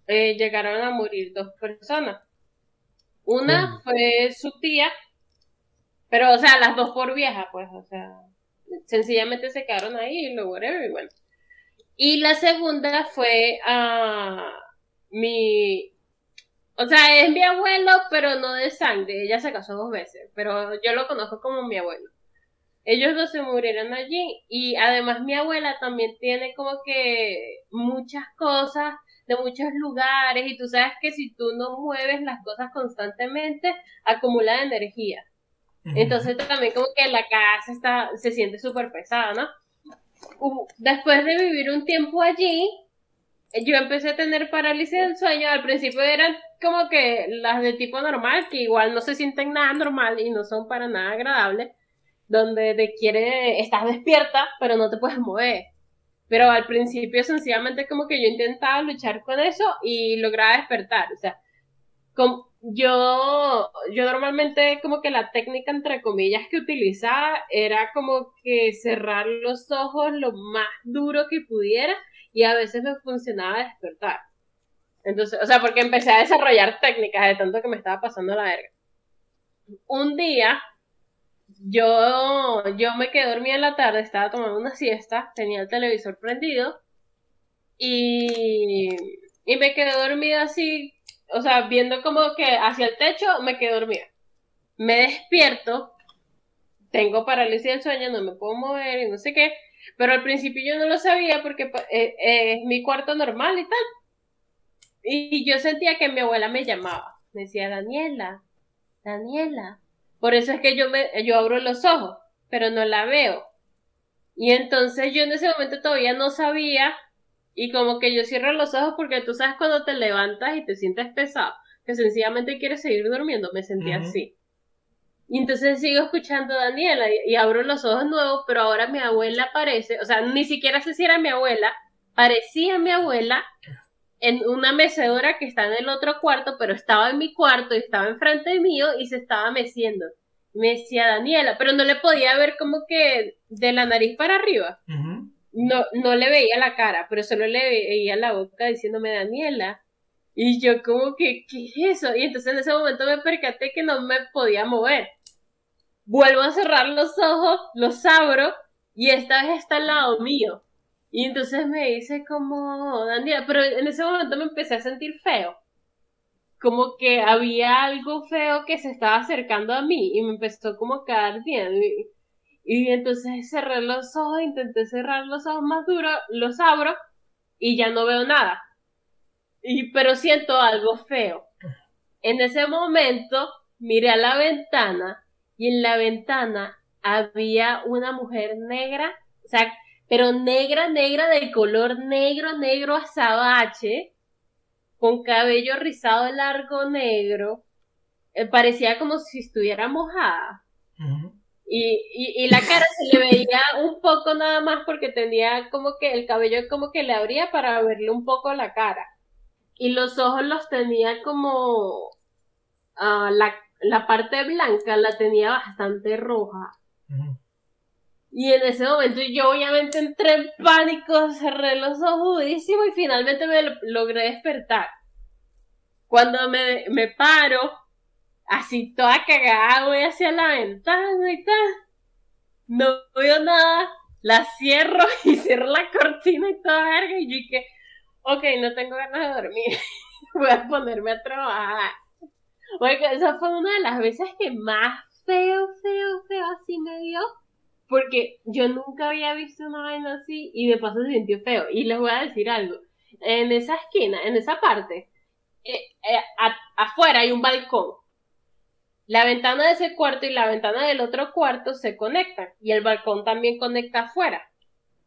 eh, llegaron a morir dos personas. Una ¿Cómo? fue su tía, pero, o sea, las dos por vieja, pues, o sea, sencillamente se quedaron ahí y lo whatever, y bueno. Y la segunda fue a mi, o sea, es mi abuelo, pero no de sangre, ella se casó dos veces, pero yo lo conozco como mi abuelo. Ellos dos se murieron allí y además mi abuela también tiene como que muchas cosas de muchos lugares y tú sabes que si tú no mueves las cosas constantemente, acumula energía. Entonces también como que la casa está, se siente súper pesada, ¿no? Después de vivir un tiempo allí, yo empecé a tener parálisis del sueño. Al principio eran como que las de tipo normal, que igual no se sienten nada normal y no son para nada agradables, donde te quiere, estás despierta, pero no te puedes mover. Pero al principio sencillamente como que yo intentaba luchar con eso y lograba despertar. O sea, com- yo, yo normalmente como que la técnica entre comillas que utilizaba era como que cerrar los ojos lo más duro que pudiera y a veces me funcionaba despertar. Entonces, o sea, porque empecé a desarrollar técnicas de tanto que me estaba pasando la verga. Un día, yo, yo me quedé dormida en la tarde, estaba tomando una siesta, tenía el televisor prendido y, y me quedé dormida así, o sea, viendo como que hacia el techo, me quedé dormida. Me despierto, tengo parálisis del sueño, no me puedo mover y no sé qué, pero al principio yo no lo sabía porque pa- eh, eh, es mi cuarto normal y tal. Y yo sentía que mi abuela me llamaba. Me decía, Daniela, Daniela. Por eso es que yo, me, yo abro los ojos, pero no la veo. Y entonces yo en ese momento todavía no sabía y como que yo cierro los ojos porque tú sabes cuando te levantas y te sientes pesado, que sencillamente quieres seguir durmiendo, me sentía Ujú. así. Y entonces sigo escuchando a Daniela y, abro los ojos nuevos, pero ahora mi abuela aparece, o sea, ni siquiera sé si era mi abuela, parecía mi abuela en una mecedora que está en el otro cuarto, pero estaba en mi cuarto y estaba enfrente mío y se estaba meciendo. Me decía Daniela, pero no le podía ver como que de la nariz para arriba. No, no le veía la cara, pero solo le veía la boca diciéndome Daniela. Y yo como que, ¿qué es eso? Y entonces en ese momento me percaté que no me podía mover. Vuelvo a cerrar los ojos, los abro y esta vez está al lado mío. Y entonces me dice como, Daniela, pero en ese momento me empecé a sentir feo. Como que había algo feo que se estaba acercando a mí y me empezó como a dar miedo. Y, entonces cerré los ojos, intenté cerrar los ojos más duro, los abro y ya no veo nada. Y, pero siento algo feo. En ese momento miré a la ventana y en la ventana había una mujer negra, o sea, pero negra, negra, de color negro, negro azabache, con cabello rizado largo negro, eh, parecía como si estuviera mojada. Y, y, y la cara se le veía un poco nada más porque tenía como que el cabello como que le abría para verle un poco la cara. Y los ojos los tenía como ah, la, la parte blanca la tenía bastante roja. Y en ese momento yo obviamente entré en pánico, cerré los ojos durísimo y finalmente me lo- logré despertar. Cuando me, me paro, así toda cagada, voy hacia la ventana y tal. No veo nada, la cierro [LAUGHS] y cierro la cortina y toda verga y dije, ok, no tengo ganas de dormir. [LAUGHS] voy a ponerme a trabajar. Porque esa fue una de las veces que más feo, feo, feo así me dio. Porque yo nunca había visto una vaina así y de paso se sintió feo. Y les voy a decir algo. En esa esquina, en esa parte, eh, eh, afuera hay un balcón. La ventana de ese cuarto y la ventana del otro cuarto se conectan. Y el balcón también conecta afuera.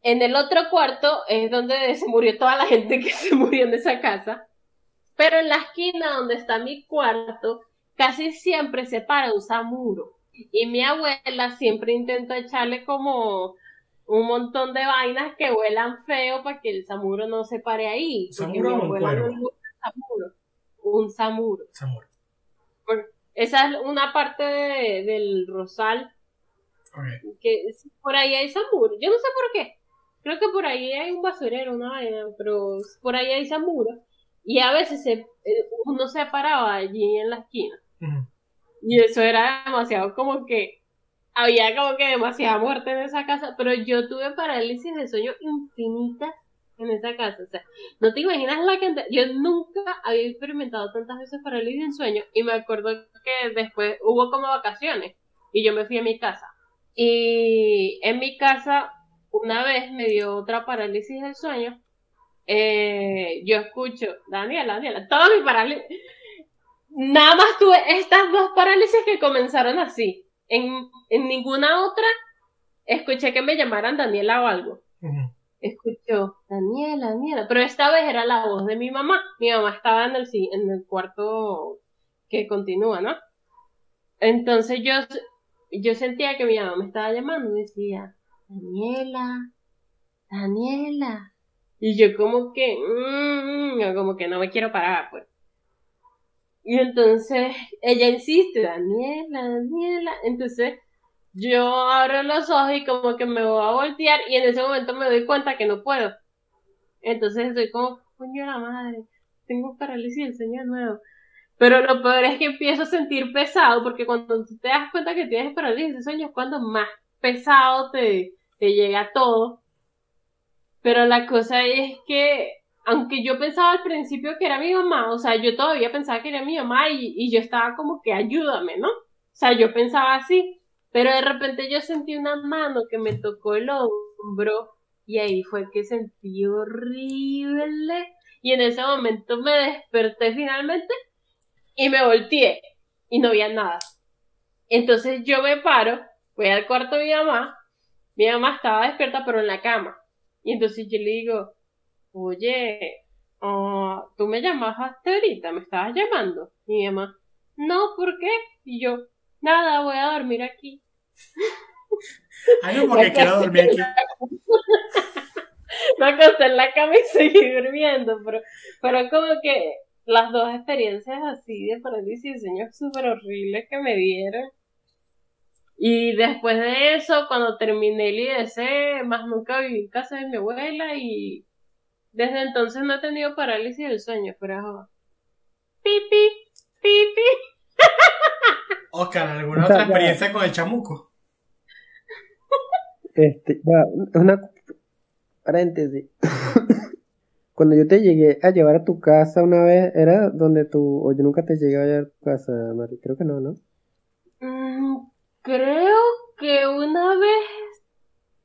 En el otro cuarto es donde [LAUGHS] se murió toda la gente que se murió en esa casa. Pero en la esquina donde está mi cuarto, casi siempre se para un samuro. Y mi abuela siempre intenta echarle como un montón de vainas que huelan feo para que el samuro no se pare ahí. ¿Samuro o un no cuervo? el samuro. Un samuro. Esa es una parte de- del rosal que por ahí hay samuro. Yo no sé por qué. Creo que por ahí hay un basurero, una vaina, pero por ahí hay samuro. Y a veces se, eh, uno se paraba allí en la esquina. Y eso era demasiado como que había como que demasiada muerte en esa casa, pero yo tuve parálisis de sueño infinitas en esa casa. O sea, no te imaginas la cantidad. Yo nunca había experimentado tantas veces parálisis de sueño y me acuerdo que después hubo como vacaciones y yo me fui a mi casa. Y en mi casa una vez me dio otra parálisis del sueño. Eh, yo escucho, Daniela, Daniela, todas mis parálisis. Nada más tuve estas dos parálisis que comenzaron así. En, en ninguna otra escuché que me llamaran Daniela o algo. Ujú. Escuchó, Daniela, Daniela. Pero esta vez era la voz de mi mamá. Mi mamá estaba en el, en el cuarto que continúa, ¿no? Entonces yo, yo sentía que mi mamá me estaba llamando y decía, Daniela, Daniela. Y yo como que, mm, mm, como que no me quiero parar, pues. Y entonces ella insiste, Daniela, Daniela. Entonces yo abro los ojos y como que me voy a voltear y en ese momento me doy cuenta que no puedo. Entonces estoy como, coño la madre, tengo parálisis del sueño nuevo. Pero lo peor es que empiezo a sentir pesado porque cuando te das cuenta que tienes parálisis de sueño es cuando más pesado te, te llega todo. Pero la cosa es que, aunque yo pensaba al principio que era mi mamá, o sea, yo todavía pensaba que era mi mamá y, y yo estaba como que ayúdame, ¿no? O sea, yo pensaba así. Pero de repente yo sentí una mano que me tocó el hombro y ahí fue que sentí horrible. Y en ese momento me desperté finalmente y me volteé y no había nada. Entonces yo me paro, voy al cuarto de mi mamá, mi mamá estaba despierta pero en la cama. Y entonces yo le digo, oye, ah, tú me llamaste ahorita, me estabas llamando. Y mi mamá, no, ¿por qué? Y yo, nada, voy a dormir aquí. Ay, no, porque quiero dormir aquí. [LAUGHS] Me acosté en la cama y seguí durmiendo, pero, pero como que las dos experiencias así de parálisis de sueño súper horribles que me dieron. Y después de eso, cuando terminé el IDC, más nunca viví en casa de mi abuela y desde entonces no he tenido parálisis del sueño, pero... Pipi, pipi. [LAUGHS] Oscar, ¿alguna O sea, otra ya- experiencia con el chamuco? Este, ya, una paréntesis. [LAUGHS] Cuando yo te llegué a llevar a tu casa una vez, ¿era donde tú, o yo nunca te llegué a llevar a tu casa, Mari? Creo que no, ¿no? Mm, creo que una vez,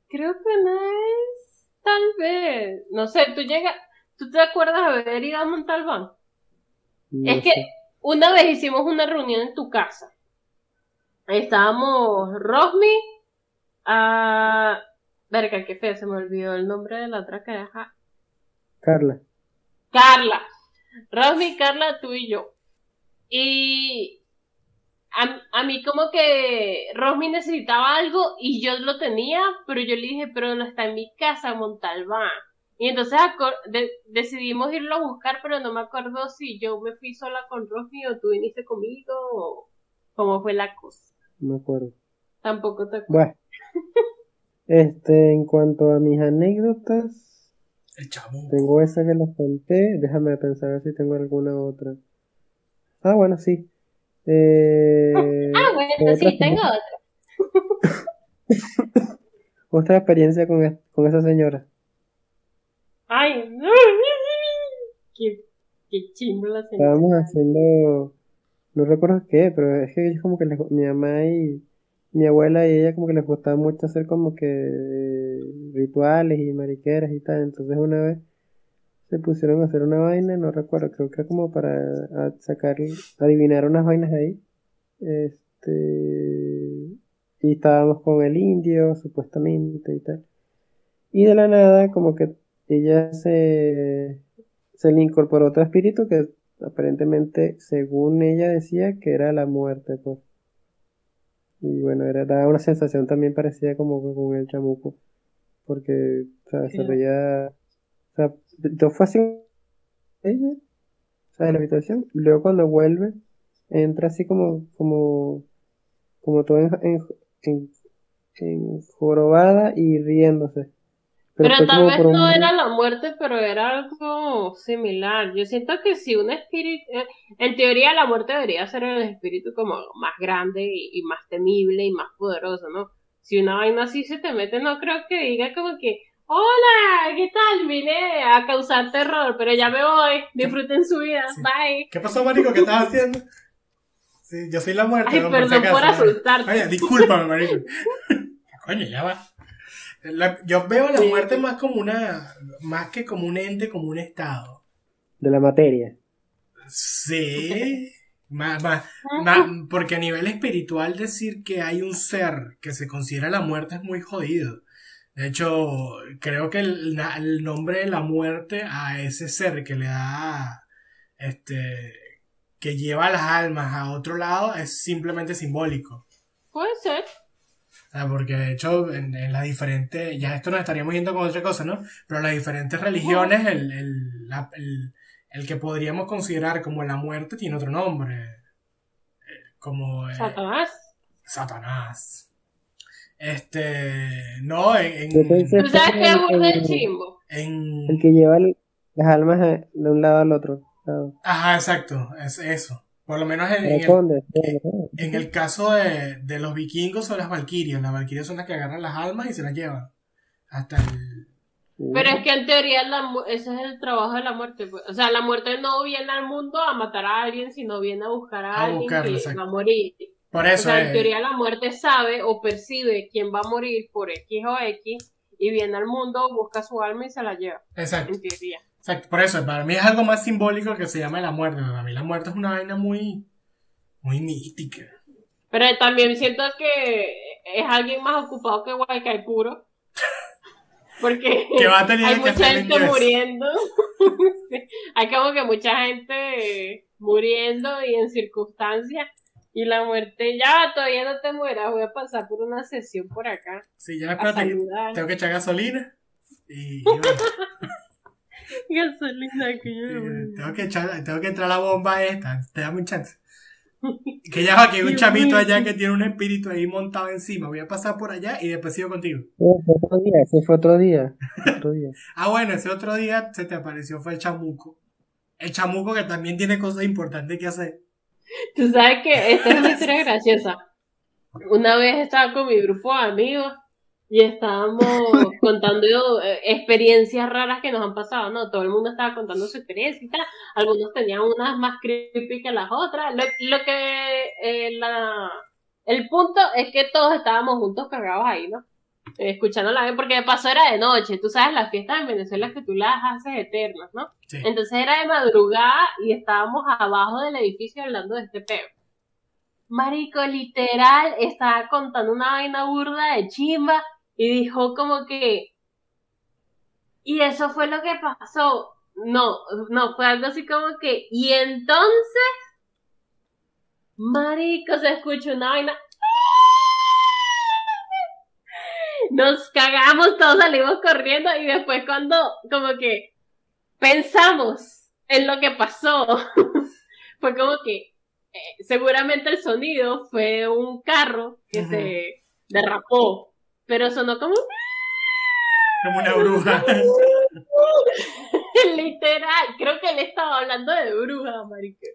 creo que una vez, tal vez, no sé, tú llegas, ¿tú te acuerdas haber ido a Montalbán? No Es que una vez hicimos una reunión en tu casa. Ahí estábamos Rosmi, ah, verga, qué feo, se me olvidó el nombre de la otra caraja. Carla. Carla. Rosmi, Carla, tú y yo. Y a, a mí como que Rosmi necesitaba algo y yo lo tenía, pero yo le dije, pero no está en mi casa, Montalbán. Y entonces de- decidimos irlo a buscar, pero no me acuerdo si yo me fui sola con Rosmi o tú viniste conmigo o cómo fue la cosa. No me acuerdo. Tampoco te acuerdo. Bueno. [LAUGHS] Este, en cuanto a mis anécdotas, El tengo esa que las conté. Déjame pensar si tengo alguna otra. Ah, bueno, sí. Eh, Ah, bueno, otra sí, tengo otra. [LAUGHS] Otra experiencia con, es- con esa señora. Ay, no. Qué Qué chimbo la señora. Estábamos haciendo, no recuerdo qué, pero es que ellos como que les, mi mamá y mi abuela y ella como que les gustaba mucho hacer como que eh, rituales y mariqueras y tal. Entonces una vez se pusieron a hacer una vaina, no recuerdo, creo que era como para sacar, adivinar unas vainas ahí. Este, y estábamos con el indio, supuestamente y tal. Y de la nada, como que ella se, se le incorporó otro espíritu que aparentemente, según ella decía, que era la muerte, pues. Y bueno, era, daba una sensación también parecida como con el chamuco. Porque, o sea, se veía, o sea, yo fue así ella, o sea, de la habitación, y luego cuando vuelve, entra así como, como, como todo en, en, en- en jorobada y riéndose. Pero tal vez un no era la muerte, pero era algo similar. Yo siento que si un espíritu, eh, en teoría la muerte debería ser el espíritu como más grande y, y más temible y más poderoso, ¿no? Si una vaina así se te mete, no creo que diga como que, hola, ¿qué tal? Vine a causar terror, pero ya me voy, disfruten su vida, Sí. bye. ¿Qué pasó, marico? ¿Qué estás haciendo? Sí, yo soy la muerte. Ay, ¿no? perdón si acaso, por ¿no? asustarte. Oye, discúlpame, marico. [LAUGHS] Coño, ya va. La- yo veo la Sí. muerte más como una, más que como un ente, como un estado. de la materia. Sí. [LAUGHS] Más, más, más- porque a nivel espiritual decir que hay un ser que se considera la muerte es muy jodido. De hecho, creo que el, el nombre de la muerte a ese ser que le da, este, que lleva las almas a otro lado es simplemente simbólico. Puede ser. O sea, porque de hecho en, en las diferentes, ya esto nos estaríamos yendo con otra cosa, ¿no? Pero en las diferentes religiones, el, el, la- el, el que podríamos considerar como la muerte tiene otro nombre. Eh, Como eh, Satanás. Satanás. Este, no, en, ¿Tú sabes qué el- chimbo? en- El que lleva el- las almas de de un lado al otro. lado. ajá, exacto, es eso. Por lo menos en, en El en el caso de, de los vikingos o las valquirias, las valquirias son las que agarran las almas y se las llevan hasta el, Pero es que en teoría la ese es el trabajo de la muerte. pues. O sea, la muerte no viene al mundo a matar a alguien, sino viene a buscar a, A alguien buscarlo, que exacto. va a morir. Por O eso en teoría la muerte sabe o percibe quién va a morir por X o X y viene al mundo, busca su alma y se la lleva. exacto, En teoría. Exacto. Por eso, para mí es algo más simbólico que se llama la muerte. Para mí la muerte es una vaina muy, muy mística. Pero también siento que es alguien más ocupado que Guaycaipuro. [LAUGHS] Porque Que va a tener hay que mucha gente inglés. muriendo. [LAUGHS] Hay como que mucha gente muriendo y en circunstancias. Y la muerte, ya todavía no te mueras, voy a pasar por una sesión por acá. Sí, ya espérate, tengo que echar gasolina. Y, y [LAUGHS] bueno, [LAUGHS] Gasolina que yo tengo que echar, tengo que entrar a la bomba esta. Te dame un chance. [LAUGHS] Que ya va, que hay un chamito allá que tiene un espíritu ahí montado encima. Voy a pasar por allá y después sigo contigo. Ese fue otro día, ese fue otro día. Otro día. [LAUGHS] Ah, bueno, ese otro día se te apareció fue el chamuco. El chamuco que también tiene cosas importantes que hacer. Tú sabes que esta es una historia graciosa. Una vez estaba con mi grupo de amigos y estábamos [LAUGHS] contando eh, experiencias raras que nos han pasado, ¿no? Todo el mundo estaba contando su experiencia y tal. Algunos tenían unas más creepy que las otras. Lo, lo que, eh, la, el punto es que todos estábamos juntos cagados ahí, ¿no? Eh, escuchando la porque de paso era de noche. Tú sabes, las fiestas en Venezuela que tú las haces eternas, ¿no? Sí. Entonces era de madrugada y estábamos abajo del edificio hablando de este peo. Marico, literal, estaba contando una vaina burda de chimba y dijo como que... Y eso fue lo que pasó. No, no, fue algo así como que... Y entonces... Marico, se escuchó una vaina... Nos cagamos, todos salimos corriendo y después cuando como que pensamos en lo que pasó, [LAUGHS] fue como que eh, seguramente el sonido fue un carro que se derrapó, pero sonó como Como una bruja. [LAUGHS] literal, creo que él estaba hablando de bruja, marica.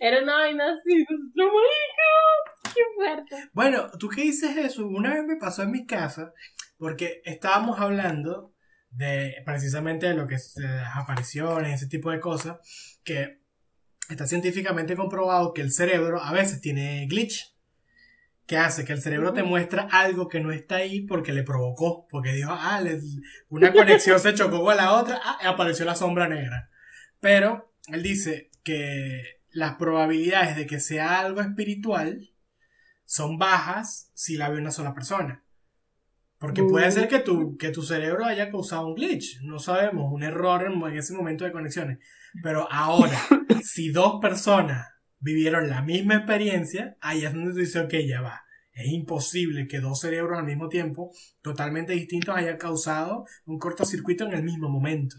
Era una vaina así, nosotros, marica, qué fuerte. Bueno, tú que dices eso, una vez me pasó en mi casa, porque estábamos hablando de precisamente de lo que es las apariciones, ese tipo de cosas, que está científicamente comprobado que el cerebro a veces tiene glitch, que hace que el cerebro te muestra algo que no está ahí porque le provocó, porque dijo, ah, una conexión se chocó con la otra, ah, apareció la sombra negra. Pero él dice que las probabilidades de que sea algo espiritual son bajas si la ve una sola persona. Porque puede ser que tu, que tu cerebro haya causado un glitch, no sabemos, un error en, en ese momento de conexiones. Pero ahora, [LAUGHS] si dos personas vivieron la misma experiencia, ahí es donde tú dices, ok, ya va. Es imposible que dos cerebros al mismo tiempo, totalmente distintos, hayan causado un cortocircuito en el mismo momento.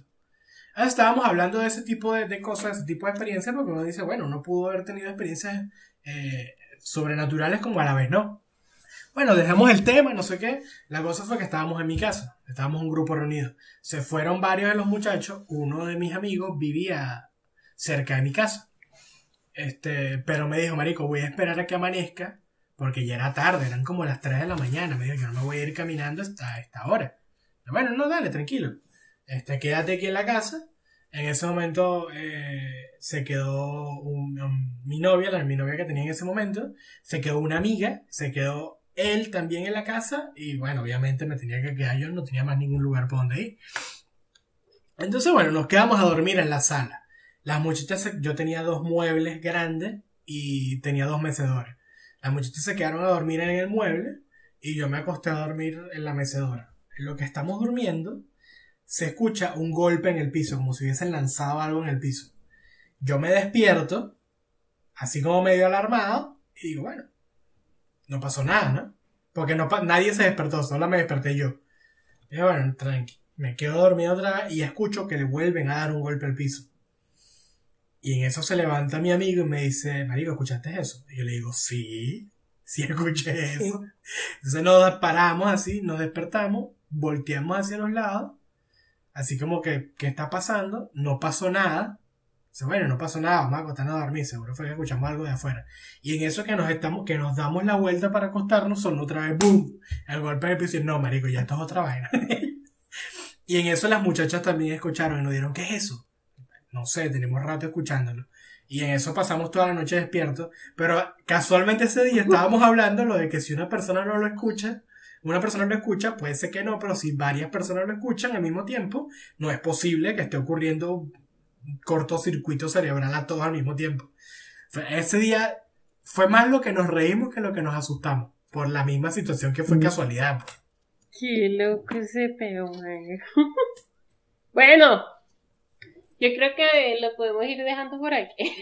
Ahora estábamos hablando de ese tipo de, de cosas, de ese tipo de experiencias, porque uno dice, bueno, uno pudo haber tenido experiencias eh, sobrenaturales como a la vez no. Bueno, dejamos el tema, no sé qué. La cosa fue que estábamos en mi casa, estábamos un grupo reunido. Se fueron varios de los muchachos, uno de mis amigos vivía cerca de mi casa. Este, pero me dijo, marico, voy a esperar a que amanezca, porque ya era tarde, eran como las 3 de la mañana. Me dijo, yo no me voy a ir caminando hasta esta hora. Bueno, no, dale, tranquilo. Este, quédate aquí en la casa. En ese momento eh, se quedó mi novia, la mi novia que tenía en ese momento, se quedó una amiga, se quedó él también en la casa y bueno, obviamente me tenía que quedar yo, no tenía más ningún lugar por donde ir. Entonces, bueno, nos quedamos a dormir en la sala. Las muchachas, yo tenía dos muebles grandes y tenía dos mecedores. Las muchachas se quedaron a dormir en el mueble y yo me acosté a dormir en la mecedora. En lo que estamos durmiendo, se escucha un golpe en el piso, como si hubiesen lanzado algo en el piso. Yo me despierto, así como medio alarmado, y digo, bueno, no pasó nada, ¿no? Porque no, nadie se despertó, solo me desperté yo. Y bueno, tranqui. Me quedo dormido otra vez y escucho que le vuelven a dar un golpe al piso. Y en eso se levanta mi amigo y me dice, Marico, ¿escuchaste eso? Y yo le digo, sí, sí escuché eso. Entonces nos paramos así, nos despertamos, volteamos hacia los lados, así como que, ¿qué está pasando? No pasó nada. Dice, bueno, no pasó nada, vamos a acostarnos a dormir, seguro fue que escuchamos algo de afuera. Y en eso que nos estamos, que nos damos la vuelta para acostarnos, son otra vez, ¡boom! El golpe del piso y no, marico, ya esto es otra vaina. [LAUGHS] y en eso las muchachas también escucharon y nos dieron, ¿qué es eso? No sé, tenemos rato escuchándolo. Y en eso pasamos toda la noche despiertos. Pero casualmente ese día [LAUGHS] estábamos hablando lo de que si una persona no lo escucha, una persona lo escucha, puede ser que no, pero si varias personas lo escuchan al mismo tiempo, no es posible que esté ocurriendo un cortocircuito cerebral a todos al mismo tiempo. Ese día fue más lo que nos reímos que lo que nos asustamos, por la misma situación que fue casualidad. pues. Qué loco ese peo, man. [LAUGHS] bueno, yo creo que lo podemos ir dejando por aquí. [LAUGHS]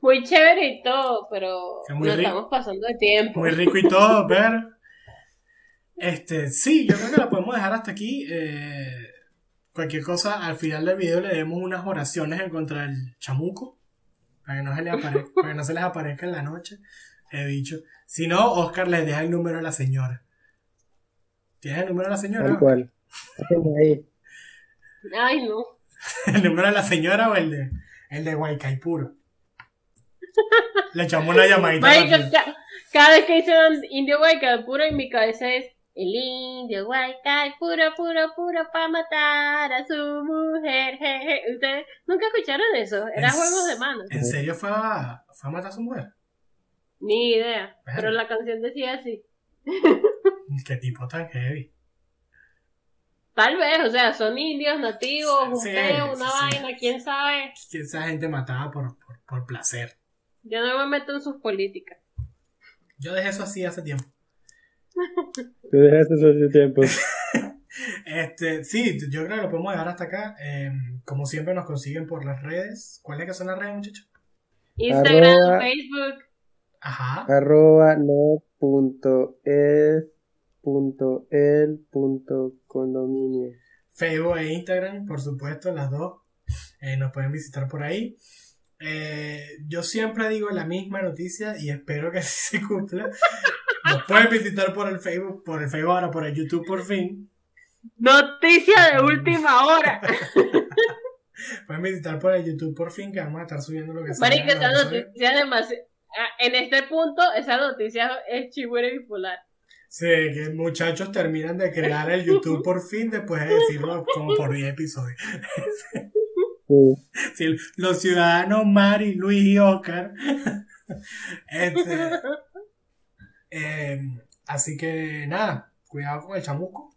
Muy chévere y todo, pero nos rico. estamos pasando de tiempo. Muy rico y todo, [LAUGHS] pero. Este, sí, yo creo que la podemos dejar hasta aquí. Eh, cualquier cosa, al final del video le demos unas oraciones en contra del chamuco. Para que no se, le apare- [LAUGHS] para que no se les aparezca en la noche. He dicho. Si no, Oscar les deja el número a la señora. ¿Tienes el número de la señora? Tal cual. Ahí. Ay, no. [LAUGHS] ¿El número de la señora o el de, el de Guaycaipuro? [LAUGHS] Le echamos una llamadita. Ca- cada vez que dicen indio guayca puro en mi cabeza es el indio guayca puro, puro, puro para matar a su mujer. ¿Ustedes nunca escucharon eso? Era Es- juegos de manos. ¿En serio fue a, fue a matar a su mujer? Ni idea. Pero la canción decía así. Qué tipo tan heavy. Tal vez, o sea, son indios nativos, un Sí, una sí, sí. vaina, quién sabe. esa gente mataba por, por, por placer. Yo no me meto en sus políticas. Yo dejé eso así hace tiempo. Tú dejaste eso hace tiempo. [LAUGHS] Este, sí, yo creo que lo podemos dejar hasta acá. Eh, como siempre nos consiguen por las redes. ¿Cuáles que son las redes, muchachos? Instagram, Arroba- Facebook. Ajá. arroba no punto es punto el punto condominio. Facebook e Instagram, por supuesto, las dos. Eh, nos pueden visitar por ahí. Eh, yo siempre digo la misma noticia y espero que [LAUGHS] así se cumpla. Nos pueden visitar por el Facebook, por el Facebook ahora, por el YouTube por fin. Noticia de última hora. [LAUGHS] Pueden visitar por el YouTube por fin, que vamos a estar subiendo lo que sea. Marica, esa noticia demasiado. En este punto, esa noticia es chihuahua bipolar. Sí, que muchachos terminan de crear el YouTube por fin después de decirlo como por 10 episodios. Sí. Los ciudadanos Mari, Luis y Oscar. Este, eh, así que nada, cuidado con el chamuco.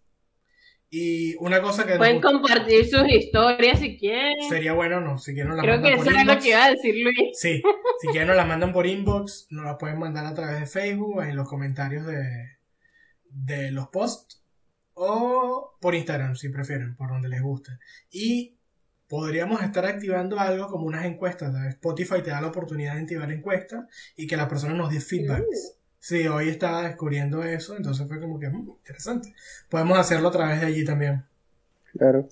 Y una cosa que Pueden compartir sus historias si quieren. sería bueno, no, si quieren nos la Creo mandan que por eso era lo que iba a decir Luis. Sí, si quieren nos la mandan por inbox, nos la pueden mandar a través de Facebook, en los comentarios de, de los posts, o por Instagram, si prefieren, por donde les guste. Y podríamos estar activando algo como unas encuestas. ¿sabes? Spotify te da la oportunidad de activar encuestas y que la persona nos dé feedbacks. Sí, hoy estaba descubriendo eso, entonces fue como que mm, interesante. Podemos hacerlo a través de allí también. Claro.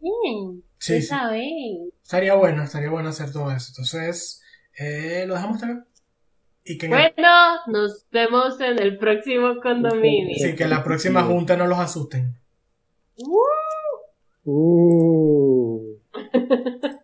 Bien, Sí, sí. saben. Estaría bueno, estaría bueno hacer todo eso. Entonces, eh, lo dejamos acá. Y que en el- Bueno, nos vemos en el próximo condominio. Sí, que la próxima junta no los asusten. Uh. Uh. [LAUGHS]